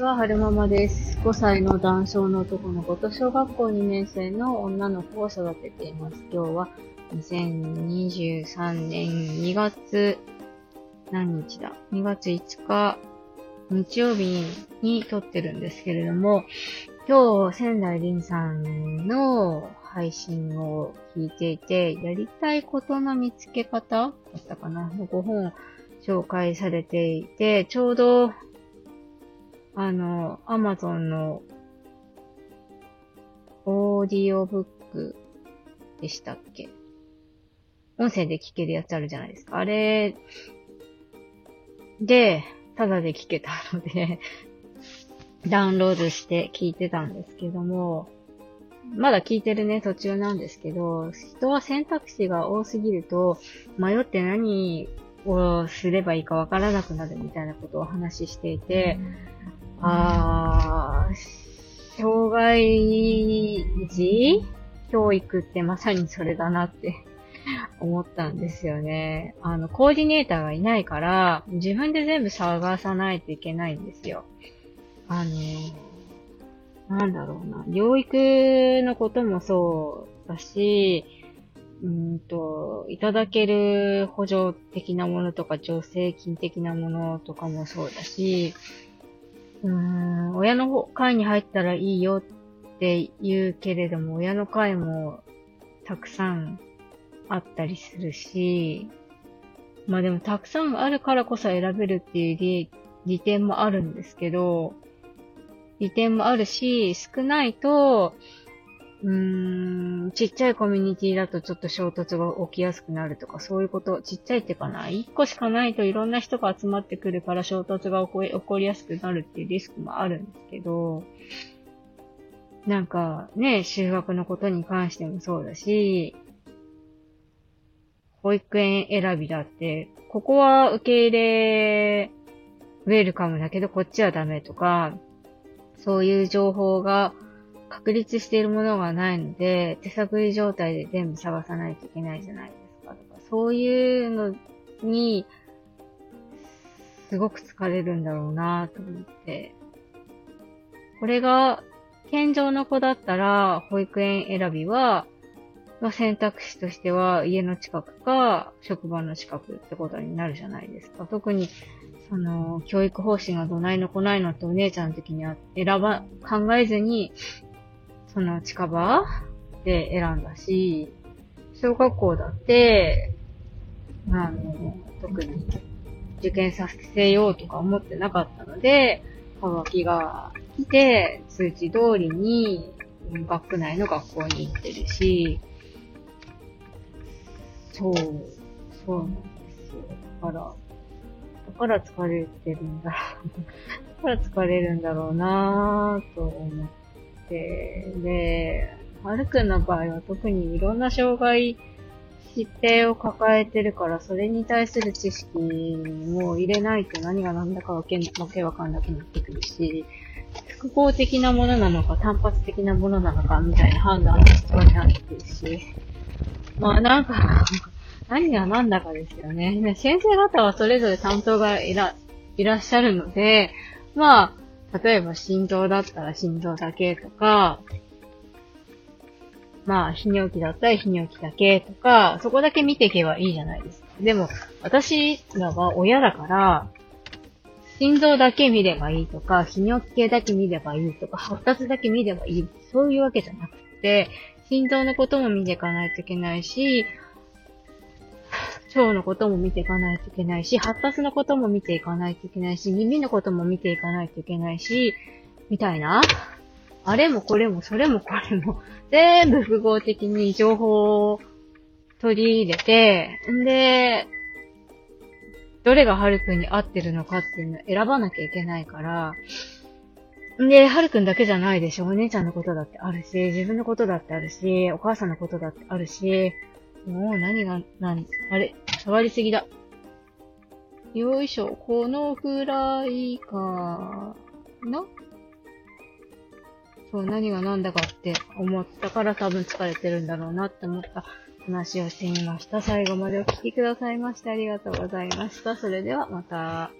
ちは、はるままです。5歳の男性の男の子と小学校2年生の女の子を育てています。今日は2023年2月何日だ ?2 月5日日曜日に撮ってるんですけれども、今日仙台凛さんの配信を聞いていて、やりたいことの見つけ方だったかな？の5本紹介されていて、ちょうどあの、アマゾンのオーディオブックでしたっけ？音声で聞けるやつあるじゃないですか。あれで、ただで聞けたので ダウンロードして聞いてたんですけども、まだ聞いてるね、途中なんですけど、人は選択肢が多すぎると、迷って何をすればいいかわからなくなるみたいなことをお話ししていて、あー、障害児？教育ってまさにそれだなって思ったんですよね。あの、コーディネーターがいないから、自分で全部探さないといけないんですよ。あの、なんだろうな。療育のこともそうだし、うんと、いただける補助的なものとか、助成金的なものとかもそうだし、うーん、親の会に入ったらいいよって言うけれども、親の会もたくさんあったりするし、まあでもたくさんあるからこそ選べるっていう利利点もあるんですけど、利点もあるし、少ないと、うーん、ちっちゃいコミュニティだとちょっと衝突が起きやすくなるとか、そういうこと、ちっちゃいってかな、1個しかないといろんな人が集まってくるから衝突が起こ起こりやすくなるっていうリスクもあるんですけど、なんかね、修学のことに関してもそうだし、保育園選びだって、ここは受け入れ、ウェルカムだけどこっちはダメとか、そういう情報が確立しているものがないので、手探り状態で全部探さないといけないじゃないですか。とかそういうのに、すごく疲れるんだろうなと思って。これが、健常の子だったら、保育園選びは、の選択肢としては、家の近くか、職場の近くってことになるじゃないですか。特に、その、教育方針がどないの来ないのってお姉ちゃんの時には選ば、考えずに、その近場で選んだし、小学校だって、あの、特に受験させようとか思ってなかったので、はがきが来て、通知通りに学区内の学校に行ってるし、そう、そうなんですよ。だから、だから疲れてるんだ。だから疲れるんだろうなぁと思って。て、で、はるくんの場合は特にいろんな障害、疾病を抱えてるから、それに対する知識も入れないと何が何だかわけわけわかんなくなってくるし、複合的なものなのか単発的なものなのかみたいな判断が必要になってくるし、まあなんか 何が何だかですよね。先生方はそれぞれ担当がいら、いらっしゃるので、まあ、例えば心臓だったら心臓だけとか、まあ、泌尿器だったら泌尿器だけとか、そこだけ見ていけばいいじゃないですか。でも、私らは親だから、心臓だけ見ればいいとか、泌尿器系だけ見ればいいとか、発達だけ見ればいい。そういうわけじゃなくて、心臓のことも見ていかないといけないし、腸のことも見ていかないといけないし、発達のことも見ていかないといけないし、耳のことも見ていかないといけないし、みたいな。あれもこれもそれもこれも、全部複合的に情報を取り入れて、んで、どれがはるくんに合ってるのかっていうのを選ばなきゃいけないから、んで、はるくんだけじゃないでしょ。お姉ちゃんのことだってあるし、自分のことだってあるし、お母さんのことだってあるし、もう何が、何、あれ、触りすぎだ。よいしょ、このくらいかなそう、何が何だかって思ったから多分疲れてるんだろうなって思った話をしてみました。最後までお聴きくださいましてありがとうございました。それではまた。